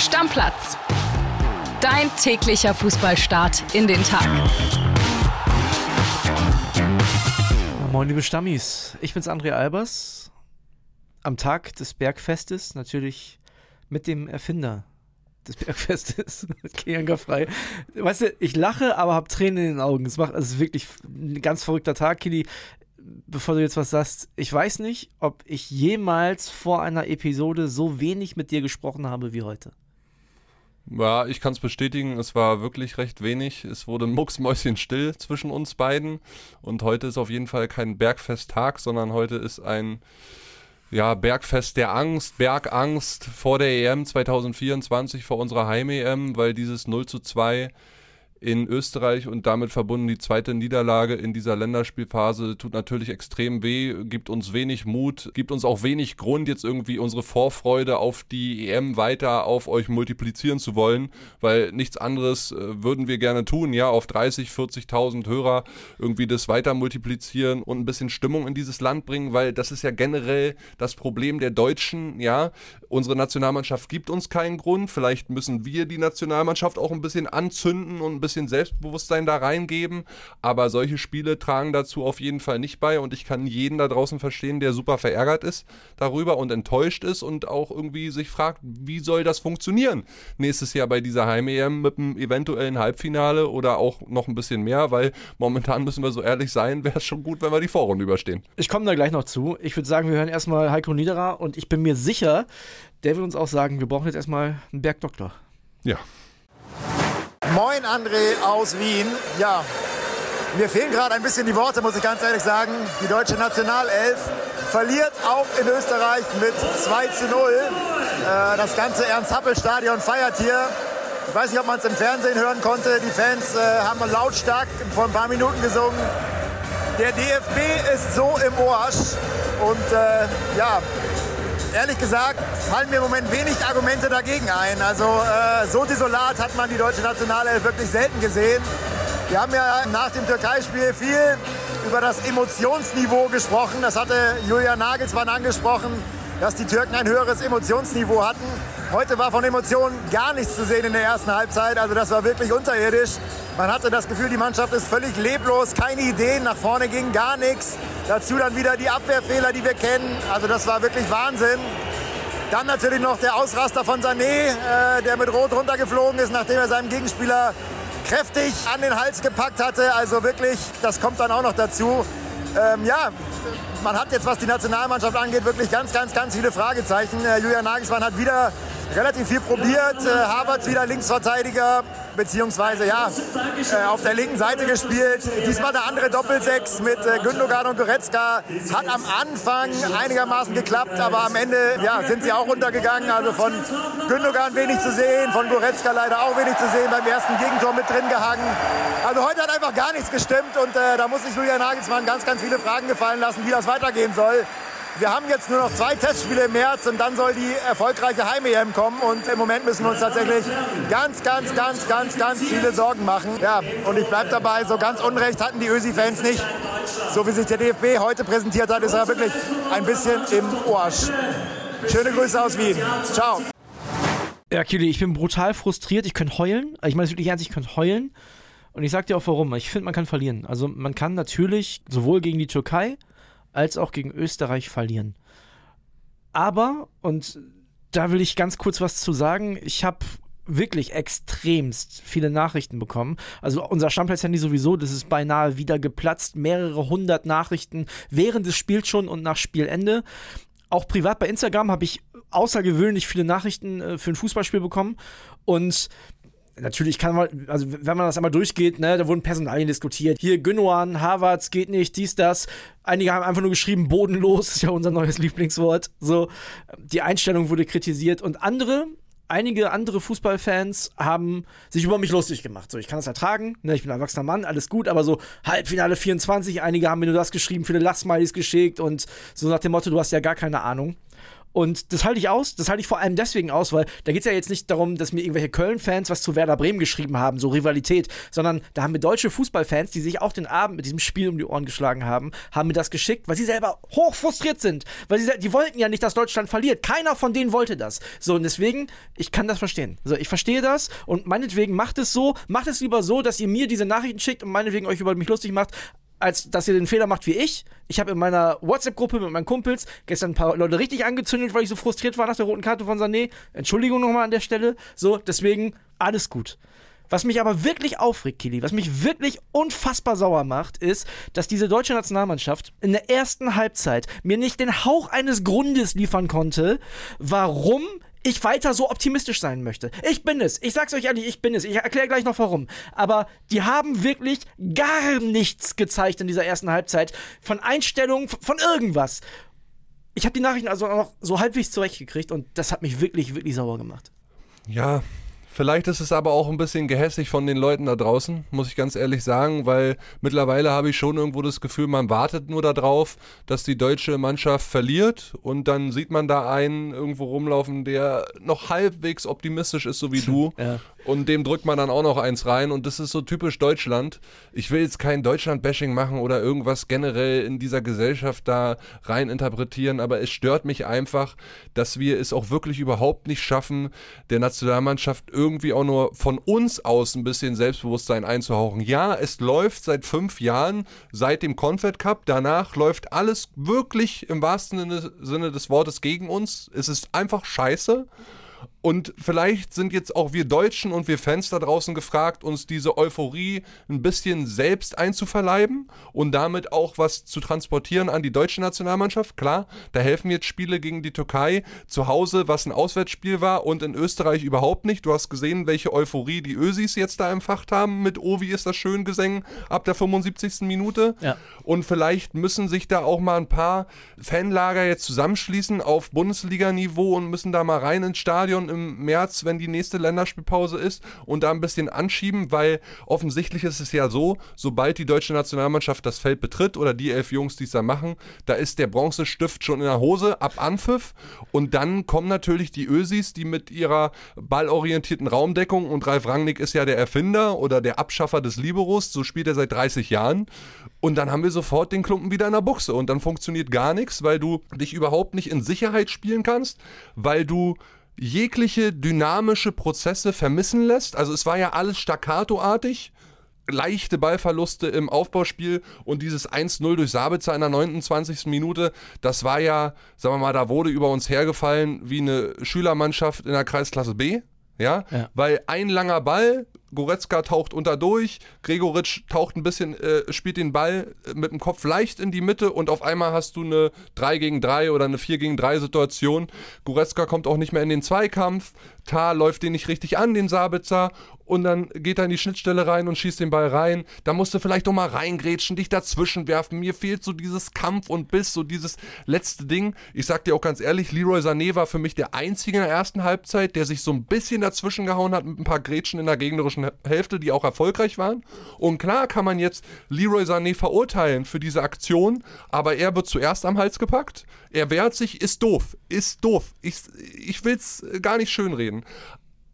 Stammplatz. Dein täglicher Fußballstart in den Tag. Moin, liebe Stammis. Ich bin's André Albers. Am Tag des Bergfestes natürlich mit dem Erfinder des Bergfestes, Kianga frei. Weißt du, ich lache, aber habe Tränen in den Augen. Es macht, also wirklich ein ganz verrückter Tag, Kili. Bevor du jetzt was sagst, ich weiß nicht, ob ich jemals vor einer Episode so wenig mit dir gesprochen habe wie heute. Ja, ich kann es bestätigen, es war wirklich recht wenig. Es wurde mucksmäuschen still zwischen uns beiden. Und heute ist auf jeden Fall kein Bergfesttag, sondern heute ist ein ja, Bergfest der Angst, Bergangst vor der EM 2024, vor unserer Heim-EM, weil dieses 0 zu 2 in Österreich und damit verbunden die zweite Niederlage in dieser Länderspielphase tut natürlich extrem weh, gibt uns wenig Mut, gibt uns auch wenig Grund, jetzt irgendwie unsere Vorfreude auf die EM weiter auf euch multiplizieren zu wollen, weil nichts anderes äh, würden wir gerne tun, ja, auf 30, 40.000 Hörer irgendwie das weiter multiplizieren und ein bisschen Stimmung in dieses Land bringen, weil das ist ja generell das Problem der Deutschen, ja. Unsere Nationalmannschaft gibt uns keinen Grund, vielleicht müssen wir die Nationalmannschaft auch ein bisschen anzünden und ein bisschen bisschen Selbstbewusstsein da reingeben, aber solche Spiele tragen dazu auf jeden Fall nicht bei und ich kann jeden da draußen verstehen, der super verärgert ist darüber und enttäuscht ist und auch irgendwie sich fragt, wie soll das funktionieren nächstes Jahr bei dieser Heim-EM mit einem eventuellen Halbfinale oder auch noch ein bisschen mehr, weil momentan müssen wir so ehrlich sein, wäre es schon gut, wenn wir die Vorrunde überstehen. Ich komme da gleich noch zu. Ich würde sagen, wir hören erstmal Heiko Niederer und ich bin mir sicher, der will uns auch sagen, wir brauchen jetzt erstmal einen Bergdoktor. Ja. Moin André aus Wien. Ja, mir fehlen gerade ein bisschen die Worte, muss ich ganz ehrlich sagen. Die deutsche Nationalelf verliert auch in Österreich mit 2 zu 0. Äh, das ganze Ernst-Happel-Stadion feiert hier. Ich weiß nicht, ob man es im Fernsehen hören konnte. Die Fans äh, haben lautstark vor ein paar Minuten gesungen. Der DFB ist so im Arsch. Und äh, ja, ehrlich gesagt fallen mir im Moment wenig Argumente dagegen ein. Also äh, so desolat hat man die deutsche Nationalelf wirklich selten gesehen. Wir haben ja nach dem Türkei-Spiel viel über das Emotionsniveau gesprochen. Das hatte Julian Nagelsmann angesprochen, dass die Türken ein höheres Emotionsniveau hatten. Heute war von Emotionen gar nichts zu sehen in der ersten Halbzeit. Also das war wirklich unterirdisch. Man hatte das Gefühl, die Mannschaft ist völlig leblos, keine Ideen, nach vorne ging gar nichts. Dazu dann wieder die Abwehrfehler, die wir kennen. Also das war wirklich Wahnsinn. Dann natürlich noch der Ausraster von Sané, äh, der mit Rot runtergeflogen ist, nachdem er seinem Gegenspieler kräftig an den Hals gepackt hatte. Also wirklich, das kommt dann auch noch dazu. Ähm, ja, man hat jetzt, was die Nationalmannschaft angeht, wirklich ganz, ganz, ganz viele Fragezeichen. Äh, Julian Nagelsmann hat wieder relativ viel probiert. Äh, Havertz wieder Linksverteidiger, beziehungsweise ja, äh, auf der linken Seite gespielt. Diesmal eine andere Doppelsechs mit äh, Gündogan und Goretzka. Hat am Anfang einigermaßen geklappt, aber am Ende ja, sind sie auch runtergegangen. Also von Gündogan wenig zu sehen, von Goretzka leider auch wenig zu sehen, beim ersten Gegentor mit drin gehangen. Also heute hat einfach gar nichts gestimmt und äh, da muss sich Julian Nagelsmann ganz, ganz viele Fragen gefallen lassen, wie das weitergehen soll. Wir haben jetzt nur noch zwei Testspiele im März und dann soll die erfolgreiche Heim-EM kommen. Und im Moment müssen wir uns tatsächlich ganz, ganz, ganz, ganz, ganz viele Sorgen machen. Ja, und ich bleibe dabei, so ganz Unrecht hatten die Ösi-Fans nicht. So wie sich der DFB heute präsentiert hat, ist er wirklich ein bisschen im Arsch. Schöne Grüße aus Wien. Ciao. Ja, Kili, ich bin brutal frustriert. Ich könnte heulen. Ich meine es wirklich ernst, ich könnte heulen. Und ich sag dir auch warum. Ich finde, man kann verlieren. Also man kann natürlich sowohl gegen die Türkei als auch gegen Österreich verlieren. Aber, und da will ich ganz kurz was zu sagen, ich habe wirklich extremst viele Nachrichten bekommen. Also unser Stammplatz-Handy sowieso, das ist beinahe wieder geplatzt. Mehrere hundert Nachrichten während des Spiels schon und nach Spielende. Auch privat bei Instagram habe ich außergewöhnlich viele Nachrichten äh, für ein Fußballspiel bekommen. Und natürlich kann man, also wenn man das einmal durchgeht, ne, da wurden Personalien diskutiert. Hier Gündogan, Harvards geht nicht, dies, das. Einige haben einfach nur geschrieben, bodenlos, ist ja unser neues Lieblingswort. So, die Einstellung wurde kritisiert und andere, einige andere Fußballfans haben sich über mich lustig gemacht. So, ich kann das ertragen, ne, ich bin ein erwachsener Mann, alles gut, aber so Halbfinale 24, einige haben mir nur das geschrieben, viele Lachsmilies geschickt und so nach dem Motto, du hast ja gar keine Ahnung. Und das halte ich aus. Das halte ich vor allem deswegen aus, weil da geht es ja jetzt nicht darum, dass mir irgendwelche Köln-Fans was zu Werder Bremen geschrieben haben, so Rivalität, sondern da haben wir deutsche Fußballfans, die sich auch den Abend mit diesem Spiel um die Ohren geschlagen haben, haben mir das geschickt, weil sie selber hoch frustriert sind. Weil sie, die wollten ja nicht, dass Deutschland verliert. Keiner von denen wollte das. So, und deswegen, ich kann das verstehen. So, ich verstehe das und meinetwegen macht es so, macht es lieber so, dass ihr mir diese Nachrichten schickt und meinetwegen euch über mich lustig macht, als dass ihr den Fehler macht wie ich. Ich habe in meiner WhatsApp-Gruppe mit meinen Kumpels gestern ein paar Leute richtig angezündet, weil ich so frustriert war nach der roten Karte von Sané. Entschuldigung nochmal an der Stelle. So, deswegen alles gut. Was mich aber wirklich aufregt, Kili, was mich wirklich unfassbar sauer macht, ist, dass diese deutsche Nationalmannschaft in der ersten Halbzeit mir nicht den Hauch eines Grundes liefern konnte, warum ich weiter so optimistisch sein möchte. Ich bin es. Ich sag's euch ehrlich, ich bin es. Ich erkläre gleich noch warum. Aber die haben wirklich gar nichts gezeigt in dieser ersten Halbzeit von Einstellungen, von irgendwas. Ich habe die Nachrichten also noch so halbwegs zurechtgekriegt und das hat mich wirklich, wirklich sauer gemacht. Ja, Vielleicht ist es aber auch ein bisschen gehässig von den Leuten da draußen, muss ich ganz ehrlich sagen, weil mittlerweile habe ich schon irgendwo das Gefühl, man wartet nur darauf, dass die deutsche Mannschaft verliert und dann sieht man da einen irgendwo rumlaufen, der noch halbwegs optimistisch ist, so wie du. Ja. Und dem drückt man dann auch noch eins rein und das ist so typisch Deutschland. Ich will jetzt kein Deutschland-Bashing machen oder irgendwas generell in dieser Gesellschaft da rein interpretieren, aber es stört mich einfach, dass wir es auch wirklich überhaupt nicht schaffen, der Nationalmannschaft irgendwie auch nur von uns aus ein bisschen Selbstbewusstsein einzuhauchen. Ja, es läuft seit fünf Jahren, seit dem Confed Cup. Danach läuft alles wirklich im wahrsten Sinne des Wortes gegen uns. Es ist einfach scheiße. Und vielleicht sind jetzt auch wir Deutschen und wir Fans da draußen gefragt, uns diese Euphorie ein bisschen selbst einzuverleiben und damit auch was zu transportieren an die deutsche Nationalmannschaft. Klar, da helfen jetzt Spiele gegen die Türkei zu Hause, was ein Auswärtsspiel war und in Österreich überhaupt nicht. Du hast gesehen, welche Euphorie die Ösis jetzt da empfacht haben mit wie ist das schön gesungen ab der 75. Minute. Ja. Und vielleicht müssen sich da auch mal ein paar Fanlager jetzt zusammenschließen auf Bundesliga-Niveau und müssen da mal rein ins Stadion im März, wenn die nächste Länderspielpause ist und da ein bisschen anschieben, weil offensichtlich ist es ja so, sobald die deutsche Nationalmannschaft das Feld betritt oder die elf Jungs, die es da machen, da ist der Bronzestift schon in der Hose ab Anpfiff. Und dann kommen natürlich die Ösis, die mit ihrer ballorientierten Raumdeckung und Ralf Rangnick ist ja der Erfinder oder der Abschaffer des Liberos, so spielt er seit 30 Jahren. Und dann haben wir sofort den Klumpen wieder in der Buchse. Und dann funktioniert gar nichts, weil du dich überhaupt nicht in Sicherheit spielen kannst, weil du jegliche dynamische Prozesse vermissen lässt. Also es war ja alles staccatoartig leichte Ballverluste im Aufbauspiel und dieses 1-0 durch Sabitzer in der 29. Minute, das war ja, sagen wir mal, da wurde über uns hergefallen wie eine Schülermannschaft in der Kreisklasse B. Ja? ja, weil ein langer Ball, Goretzka taucht unter durch, Gregoritsch taucht ein bisschen, äh, spielt den Ball äh, mit dem Kopf leicht in die Mitte und auf einmal hast du eine 3 gegen 3 oder eine 4 gegen 3 Situation. Goretzka kommt auch nicht mehr in den Zweikampf, Tar läuft den nicht richtig an, den Sabitzer, und dann geht er in die Schnittstelle rein und schießt den Ball rein. Da musst du vielleicht doch mal reingrätschen, dich dazwischen werfen. Mir fehlt so dieses Kampf und Biss, so dieses letzte Ding. Ich sag dir auch ganz ehrlich, Leroy Sané war für mich der Einzige in der ersten Halbzeit, der sich so ein bisschen dazwischen gehauen hat mit ein paar Grätschen in der gegnerischen Hälfte, die auch erfolgreich waren. Und klar kann man jetzt Leroy Sané verurteilen für diese Aktion, aber er wird zuerst am Hals gepackt. Er wehrt sich, ist doof, ist doof. Ich, ich will's gar nicht schönreden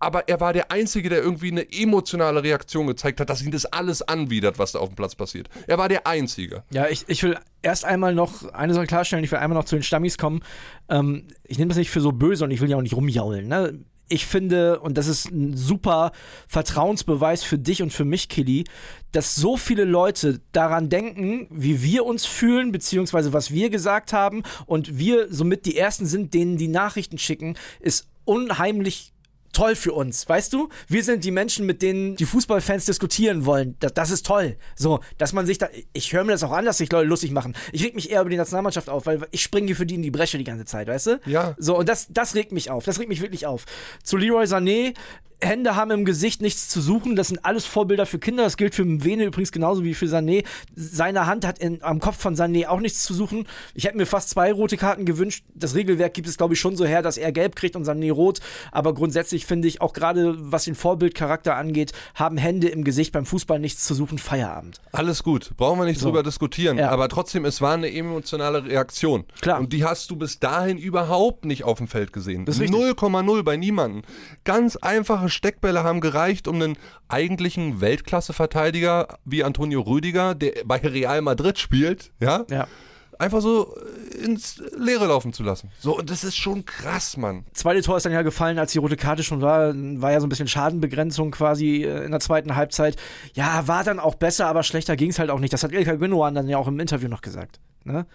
aber er war der Einzige, der irgendwie eine emotionale Reaktion gezeigt hat, dass ihn das alles anwidert, was da auf dem Platz passiert. Er war der Einzige. Ja, ich, ich will erst einmal noch eine Sache klarstellen, ich will einmal noch zu den Stammis kommen. Ähm, ich nehme das nicht für so böse und ich will ja auch nicht rumjaulen. Ne? Ich finde, und das ist ein super Vertrauensbeweis für dich und für mich, Killy, dass so viele Leute daran denken, wie wir uns fühlen, beziehungsweise was wir gesagt haben und wir somit die Ersten sind, denen die Nachrichten schicken, ist unheimlich toll für uns, weißt du? Wir sind die Menschen, mit denen die Fußballfans diskutieren wollen. Das, das ist toll. So, dass man sich da. Ich höre mir das auch an, dass sich Leute lustig machen. Ich reg mich eher über die Nationalmannschaft auf, weil ich springe für die in die Bresche die ganze Zeit, weißt du? Ja. So, und das, das regt mich auf. Das regt mich wirklich auf. Zu Leroy Sané, Hände haben im Gesicht nichts zu suchen. Das sind alles Vorbilder für Kinder. Das gilt für Vene übrigens genauso wie für Sané. Seine Hand hat in, am Kopf von Sané auch nichts zu suchen. Ich hätte mir fast zwei rote Karten gewünscht. Das Regelwerk gibt es, glaube ich, schon so her, dass er gelb kriegt und Sané rot. Aber grundsätzlich finde ich, auch gerade was den Vorbildcharakter angeht, haben Hände im Gesicht beim Fußball nichts zu suchen. Feierabend. Alles gut. Brauchen wir nicht So. drüber diskutieren. Ja. Aber trotzdem, es war eine emotionale Reaktion. Klar. Und die hast du bis dahin überhaupt nicht auf dem Feld gesehen. Das ist richtig. 0,0 bei niemandem. Ganz einfache Steckbälle haben gereicht, um einen eigentlichen Weltklasse-Verteidiger wie Antonio Rüdiger, der bei Real Madrid spielt, ja, Ja. einfach so äh, ins Leere laufen zu lassen. So, und das ist schon krass, Mann. Zweite Tor ist dann ja gefallen, als die rote Karte schon war. War ja so ein bisschen Schadenbegrenzung quasi äh, in der zweiten Halbzeit. Ja, war dann auch besser, aber schlechter ging es halt auch nicht. Das hat Ilka Gündogan dann ja auch im Interview noch gesagt. Ne?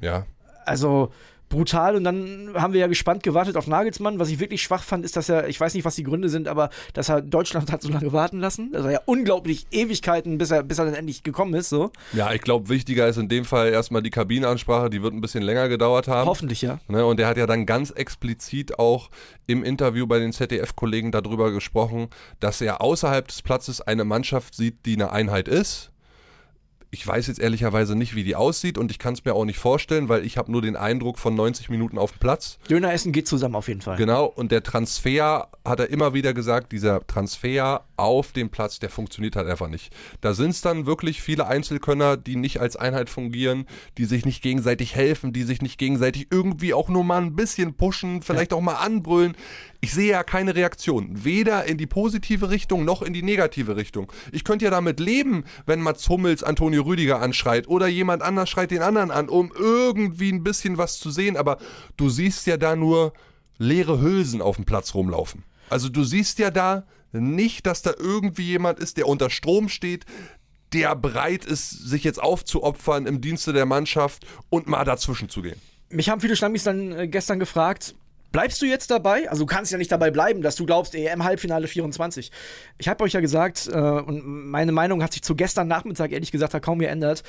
Ja. Also brutal und dann haben wir ja gespannt gewartet auf Nagelsmann. Was ich wirklich schwach fand, ist, dass er, ich weiß nicht, was die Gründe sind, aber dass er Deutschland hat so lange warten lassen. Das war ja unglaublich Ewigkeiten, bis er, bis er dann endlich gekommen ist. So. Ja, ich glaube, wichtiger ist in dem Fall erstmal die Kabinenansprache, die wird ein bisschen länger gedauert haben. Hoffentlich, ja. Ne, und er hat ja dann ganz explizit auch im Interview bei den ZDF-Kollegen darüber gesprochen, dass er außerhalb des Platzes eine Mannschaft sieht, die eine Einheit ist. Ich weiß jetzt ehrlicherweise nicht, wie die aussieht und ich kann es mir auch nicht vorstellen, weil ich habe nur den Eindruck von 90 Minuten auf dem Platz. Döner essen geht zusammen auf jeden Fall. Genau, und der Transfer, hat er immer wieder gesagt, dieser Transfer auf dem Platz, der funktioniert halt einfach nicht. Da sind es dann wirklich viele Einzelkönner, die nicht als Einheit fungieren, die sich nicht gegenseitig helfen, die sich nicht gegenseitig irgendwie auch nur mal ein bisschen pushen, vielleicht auch mal anbrüllen. Ich sehe ja keine Reaktion, weder in die positive Richtung noch in die negative Richtung. Ich könnte ja damit leben, wenn Mats Hummels Antonio Rüdiger anschreit oder jemand anders schreit den anderen an, um irgendwie ein bisschen was zu sehen, aber du siehst ja da nur leere Hülsen auf dem Platz rumlaufen. Also du siehst ja da nicht, dass da irgendwie jemand ist, der unter Strom steht, der bereit ist, sich jetzt aufzuopfern im Dienste der Mannschaft und mal dazwischen zu gehen. Mich haben viele Stammis dann äh, gestern gefragt, bleibst du jetzt dabei? Also du kannst ja nicht dabei bleiben, dass du glaubst, EM-Halbfinale 24. Ich habe euch ja gesagt, äh, und meine Meinung hat sich zu gestern Nachmittag ehrlich gesagt kaum geändert,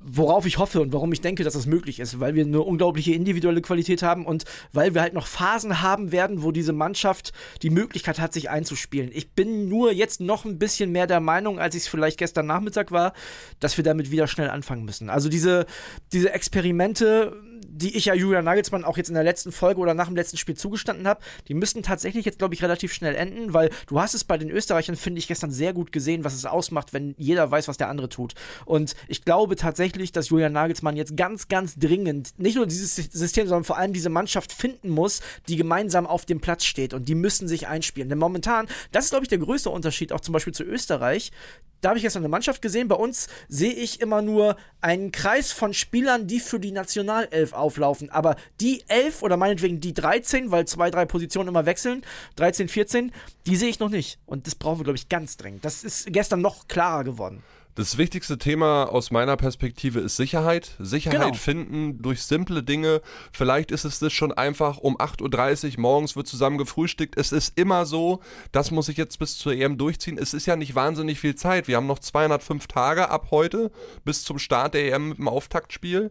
worauf ich hoffe und warum ich denke, dass das möglich ist, weil wir eine unglaubliche individuelle Qualität haben und weil wir halt noch Phasen haben werden, wo diese Mannschaft die Möglichkeit hat, sich einzuspielen. Ich bin nur jetzt noch ein bisschen mehr der Meinung, als ich es vielleicht gestern Nachmittag war, dass wir damit wieder schnell anfangen müssen. Also diese, diese Experimente, die ich ja Julian Nagelsmann auch jetzt in der letzten Folge oder nach dem letzten Spiel zugestanden habe, die müssten tatsächlich jetzt, glaube ich, relativ schnell enden, weil du hast es bei den Österreichern, finde ich, gestern sehr gut gesehen, was es ausmacht, wenn jeder weiß, was der andere tut. Und ich glaube tatsächlich, dass Julian Nagelsmann jetzt ganz, ganz dringend nicht nur dieses System, sondern vor allem diese Mannschaft finden muss, die gemeinsam auf dem Platz steht und die müssen sich einspielen. Denn momentan, das ist, glaube ich, der größte Unterschied auch zum Beispiel zu Österreich. Da habe ich gestern eine Mannschaft gesehen. Bei uns sehe ich immer nur einen Kreis von Spielern, die für die Nationalelf auflaufen. Aber die elf oder meinetwegen die 13, weil zwei, drei Positionen immer wechseln, 13, 14, die sehe ich noch nicht. Und das brauchen wir, glaube ich, ganz dringend. Das ist gestern noch klarer geworden. Das wichtigste Thema aus meiner Perspektive ist Sicherheit. Sicherheit Genau. finden durch simple Dinge. Vielleicht ist es das schon einfach um 8.30 Uhr morgens wird zusammen gefrühstückt. Es ist immer so, das muss ich jetzt bis zur EM durchziehen. Es ist ja nicht wahnsinnig viel Zeit. Wir haben noch 205 Tage ab heute bis zum Start der EM mit dem Auftaktspiel.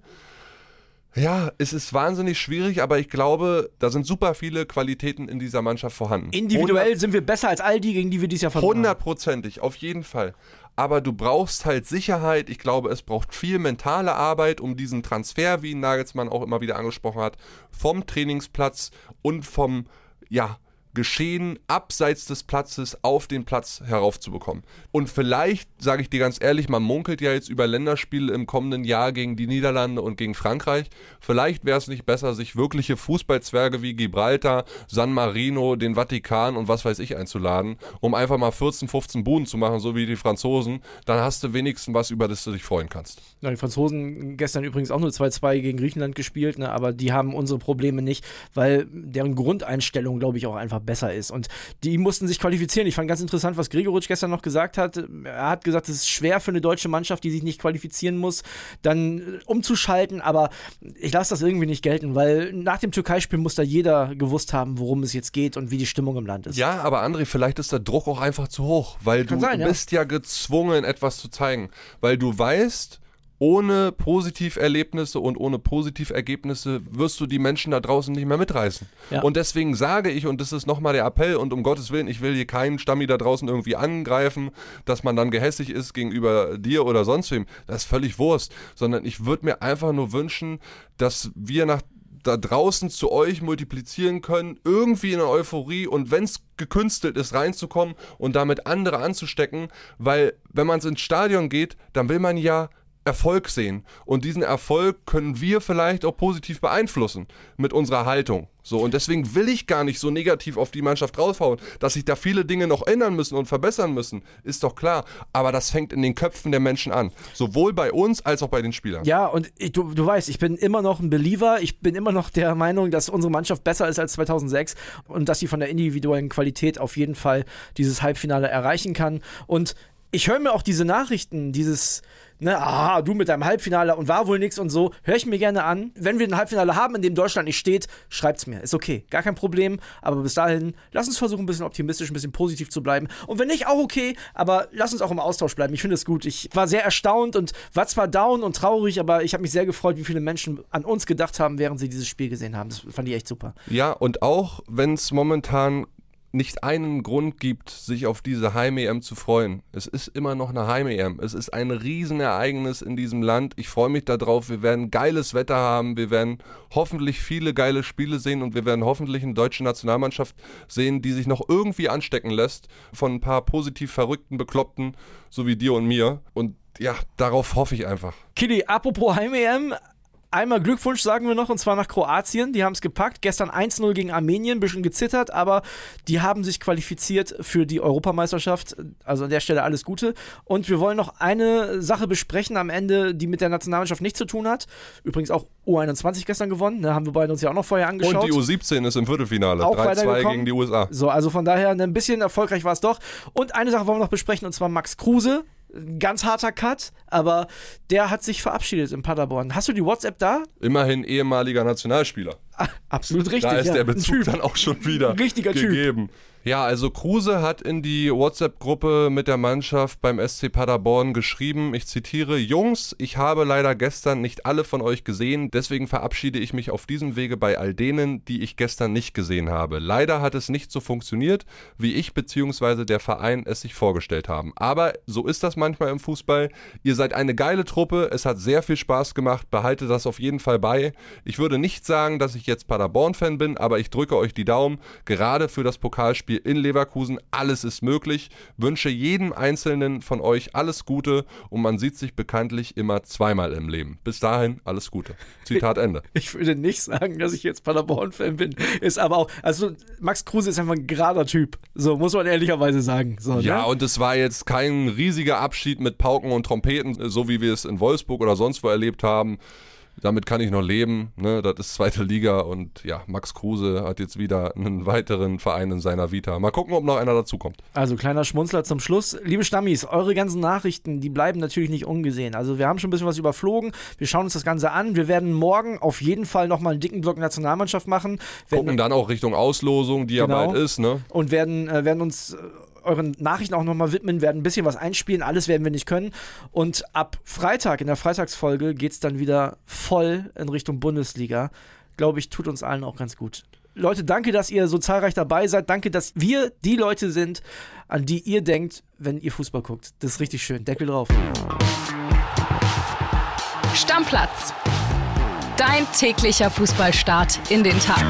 Ja, es ist wahnsinnig schwierig, aber ich glaube, da sind super viele Qualitäten in dieser Mannschaft vorhanden. Individuell sind wir besser als all die, gegen die wir dieses Jahr verloren haben. Hundertprozentig, auf jeden Fall. Aber du brauchst halt Sicherheit. Ich glaube, es braucht viel mentale Arbeit, um diesen Transfer, wie Nagelsmann auch immer wieder angesprochen hat, vom Trainingsplatz und vom, ja, Geschehen abseits des Platzes auf den Platz heraufzubekommen. Und vielleicht, sage ich dir ganz ehrlich, man munkelt ja jetzt über Länderspiele im kommenden Jahr gegen die Niederlande und gegen Frankreich. Vielleicht wäre es nicht besser, sich wirkliche Fußballzwerge wie Gibraltar, San Marino, den Vatikan und was weiß ich einzuladen, um einfach mal 14, 15 Buden zu machen, so wie die Franzosen. Dann hast du wenigstens was, über das du dich freuen kannst. Ja, die Franzosen gestern übrigens auch nur 2-2 gegen Griechenland gespielt, ne, aber die haben unsere Probleme nicht, weil deren Grundeinstellung, glaube ich, auch einfach besser ist. Und die mussten sich qualifizieren. Ich fand ganz interessant, was Gregoritsch gestern noch gesagt hat. Er hat gesagt, es ist schwer für eine deutsche Mannschaft, die sich nicht qualifizieren muss, dann äh, umzuschalten, aber ich lasse das irgendwie nicht gelten, weil nach dem Türkei-Spiel muss da jeder gewusst haben, worum es jetzt geht und wie die Stimmung im Land ist. Ja, aber André, vielleicht ist der Druck auch einfach zu hoch, weil Kann du sein, ja. bist ja gezwungen, etwas zu zeigen. Weil du weißt, ohne Positiverlebnisse und ohne Positivergebnisse wirst du die Menschen da draußen nicht mehr mitreißen. Ja. Und deswegen sage ich, und das ist nochmal der Appell, und um Gottes Willen, ich will hier keinen Stammi da draußen irgendwie angreifen, dass man dann gehässig ist gegenüber dir oder sonst wem. Das ist völlig Wurst. Sondern ich würde mir einfach nur wünschen, dass wir nach da draußen zu euch multiplizieren können, irgendwie in eine Euphorie und wenn es gekünstelt ist, reinzukommen und damit andere anzustecken, weil wenn man ins Stadion geht, dann will man ja Erfolg sehen. Und diesen Erfolg können wir vielleicht auch positiv beeinflussen mit unserer Haltung. So, und deswegen will ich gar nicht so negativ auf die Mannschaft draufhauen. Dass sich da viele Dinge noch ändern müssen und verbessern müssen, ist doch klar. Aber das fängt in den Köpfen der Menschen an. Sowohl bei uns als auch bei den Spielern. Ja, und ich, du, du weißt, ich bin immer noch ein Believer. Ich bin immer noch der Meinung, dass unsere Mannschaft besser ist als 2006 und dass sie von der individuellen Qualität auf jeden Fall dieses Halbfinale erreichen kann. Und ich höre mir auch diese Nachrichten, dieses, ne, ah, du mit deinem Halbfinale und war wohl nix und so, höre ich mir gerne an. Wenn wir ein Halbfinale haben, in dem Deutschland nicht steht, schreibt's mir. Ist okay, gar kein Problem. Aber bis dahin, lass uns versuchen, ein bisschen optimistisch, ein bisschen positiv zu bleiben. Und wenn nicht, auch okay, aber lass uns auch im Austausch bleiben. Ich finde es gut. Ich war sehr erstaunt und war zwar down und traurig, aber ich habe mich sehr gefreut, wie viele Menschen an uns gedacht haben, während sie dieses Spiel gesehen haben. Das fand ich echt super. Ja, und auch wenn es momentan nicht einen Grund gibt, sich auf diese Heim-EM zu freuen. Es ist immer noch eine Heim-EM. Es ist ein Riesenereignis in diesem Land. Ich freue mich darauf. Wir werden geiles Wetter haben. Wir werden hoffentlich viele geile Spiele sehen und wir werden hoffentlich eine deutsche Nationalmannschaft sehen, die sich noch irgendwie anstecken lässt von ein paar positiv verrückten, bekloppten, so wie dir und mir. Und ja, darauf hoffe ich einfach. Kili, apropos Heim-EM, Einmal Glückwunsch sagen wir noch, und zwar nach Kroatien. Die haben es gepackt. Gestern 1-0 gegen Armenien, ein bisschen gezittert, aber die haben sich qualifiziert für die Europameisterschaft. Also an der Stelle alles Gute. Und wir wollen noch eine Sache besprechen am Ende, die mit der Nationalmannschaft nichts zu tun hat. Übrigens auch U21 gestern gewonnen. Da haben wir beide uns ja auch noch vorher angeschaut. Und die U17 ist im Viertelfinale. Auch 3-2 weitergekommen. gegen die USA. So, also von daher ein bisschen erfolgreich war es doch. Und eine Sache wollen wir noch besprechen, und zwar Max Kruse. Ein Ganz harter Cut, aber der hat sich verabschiedet in Paderborn. Hast du die WhatsApp da? Immerhin ehemaliger Nationalspieler. Ah, absolut richtig. Da ist ja. der Bezug dann auch schon wieder richtiger Typ. Ja, also Kruse hat in die WhatsApp-Gruppe mit der Mannschaft beim SC Paderborn geschrieben, ich zitiere, Jungs, ich habe leider gestern nicht alle von euch gesehen, deswegen verabschiede ich mich auf diesem Wege bei all denen, die ich gestern nicht gesehen habe. Leider hat es nicht so funktioniert, wie ich bzw. der Verein es sich vorgestellt haben. Aber so ist das manchmal im Fußball. Ihr seid eine geile Truppe, es hat sehr viel Spaß gemacht, behalte das auf jeden Fall bei. Ich würde nicht sagen, dass ich jetzt Paderborn-Fan bin, aber ich drücke euch die Daumen, gerade für das Pokalspiel in Leverkusen. Alles ist möglich. Wünsche jedem Einzelnen von euch alles Gute und man sieht sich bekanntlich immer zweimal im Leben. Bis dahin alles Gute. Zitat Ende. Ich würde nicht sagen, dass ich jetzt Paderborn-Fan bin. Ist aber auch, also Max Kruse ist einfach ein gerader Typ. So, muss man ehrlicherweise sagen. So, Ja, ne? und es war jetzt kein riesiger Abschied mit Pauken und Trompeten, so wie wir es in Wolfsburg oder sonst wo erlebt haben. Damit kann ich noch leben. Ne? Das ist zweite Liga und ja, Max Kruse hat jetzt wieder einen weiteren Verein in seiner Vita. Mal gucken, ob noch einer dazukommt. Also kleiner Schmunzler zum Schluss. Liebe Stammis, eure ganzen Nachrichten, die bleiben natürlich nicht ungesehen. Also wir haben schon ein bisschen was überflogen. Wir schauen uns das Ganze an. Wir werden morgen auf jeden Fall nochmal einen dicken Block Nationalmannschaft machen. Gucken dann auch Richtung Auslosung, die ja Genau. bald ist. Ne? und werden, äh, werden uns äh, euren Nachrichten auch nochmal widmen, werden ein bisschen was einspielen. Alles werden wir nicht können. Und ab Freitag, in der Freitagsfolge, geht es dann wieder voll in Richtung Bundesliga. Glaube ich, tut uns allen auch ganz gut. Leute, danke, dass ihr so zahlreich dabei seid. Danke, dass wir die Leute sind, an die ihr denkt, wenn ihr Fußball guckt. Das ist richtig schön. Deckel drauf. Stammplatz. Dein täglicher Fußballstart in den Tag.